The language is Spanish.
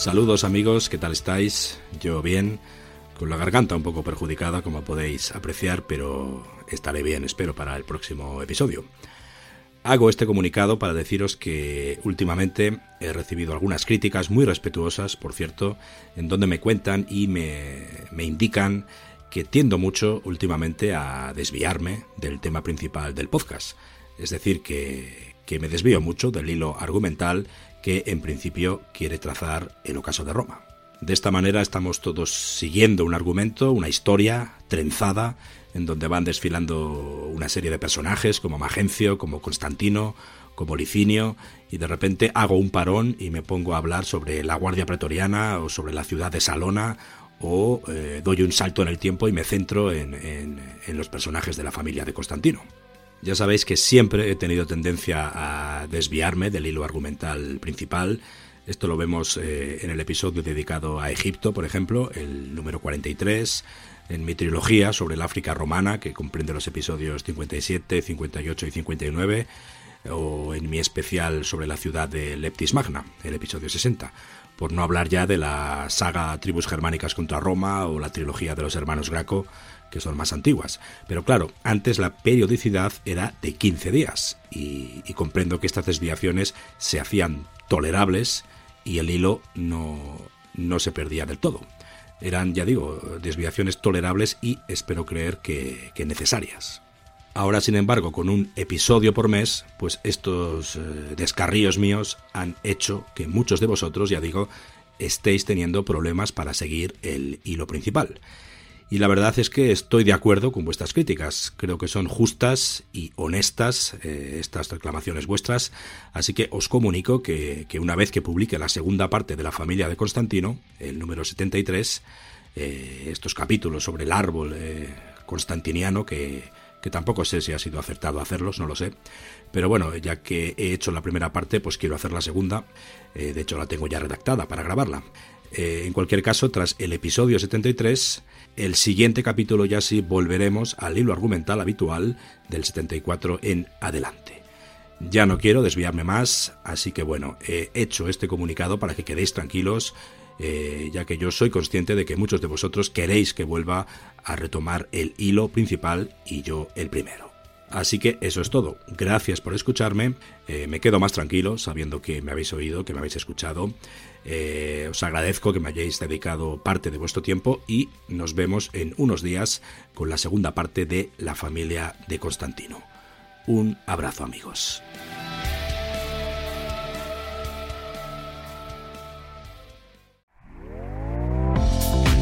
Saludos amigos, ¿qué tal estáis? Yo bien, con la garganta un poco perjudicada como podéis apreciar, pero estaré bien, espero, para el próximo episodio. Hago este comunicado para deciros que últimamente he recibido algunas críticas muy respetuosas, por cierto, en donde me cuentan y me, me indican que tiendo mucho últimamente a desviarme del tema principal del podcast. Es decir, que, que me desvío mucho del hilo argumental que en principio quiere trazar el ocaso de Roma. De esta manera estamos todos siguiendo un argumento, una historia trenzada, en donde van desfilando una serie de personajes como Magencio, como Constantino, como Licinio, y de repente hago un parón y me pongo a hablar sobre la Guardia Pretoriana o sobre la ciudad de Salona, o eh, doy un salto en el tiempo y me centro en, en los personajes de la familia de Constantino. Ya sabéis que siempre he tenido tendencia a desviarme del hilo argumental principal. Esto lo vemos eh, en el episodio dedicado a Egipto, por ejemplo, el número 43, en mi trilogía sobre el África romana, que comprende los episodios 57, 58 y 59, o en mi especial sobre la ciudad de Leptis Magna, el episodio 60 por no hablar ya de la saga Tribus Germánicas contra Roma o la trilogía de los hermanos Graco, que son más antiguas. Pero claro, antes la periodicidad era de 15 días y, comprendo que estas desviaciones se hacían tolerables y el hilo no, no se perdía del todo. Eran, ya digo, desviaciones tolerables y espero creer que, que necesarias. Ahora, sin embargo, con un episodio por mes, pues estos eh, descarríos míos han hecho que muchos de vosotros, ya digo, estéis teniendo problemas para seguir el hilo principal. Y la verdad es que estoy de acuerdo con vuestras críticas. Creo que son justas y honestas eh, estas reclamaciones vuestras. Así que os comunico que, una vez que publique la segunda parte de la familia de Constantino, el número 73, eh, estos capítulos sobre el árbol constantiniano que que tampoco sé si ha sido acertado hacerlos, no lo sé. Pero bueno, ya que he hecho la primera parte, pues quiero hacer la segunda. Eh, de hecho, la tengo ya redactada para grabarla. Eh, en cualquier caso, tras el episodio 73, el siguiente capítulo ya sí volveremos al hilo argumental habitual del 74 en adelante. Ya no quiero desviarme más, así que bueno, he hecho este comunicado para que quedéis tranquilos eh, ya que yo soy consciente de que muchos de vosotros queréis que vuelva a retomar el hilo principal y yo el primero. Así que eso es todo. Gracias por escucharme. Eh, me quedo más tranquilo sabiendo que me habéis oído, que me habéis escuchado. Eh, os agradezco que me hayáis dedicado parte de vuestro tiempo y nos vemos en unos días con la segunda parte de La familia de Constantino. Un abrazo amigos.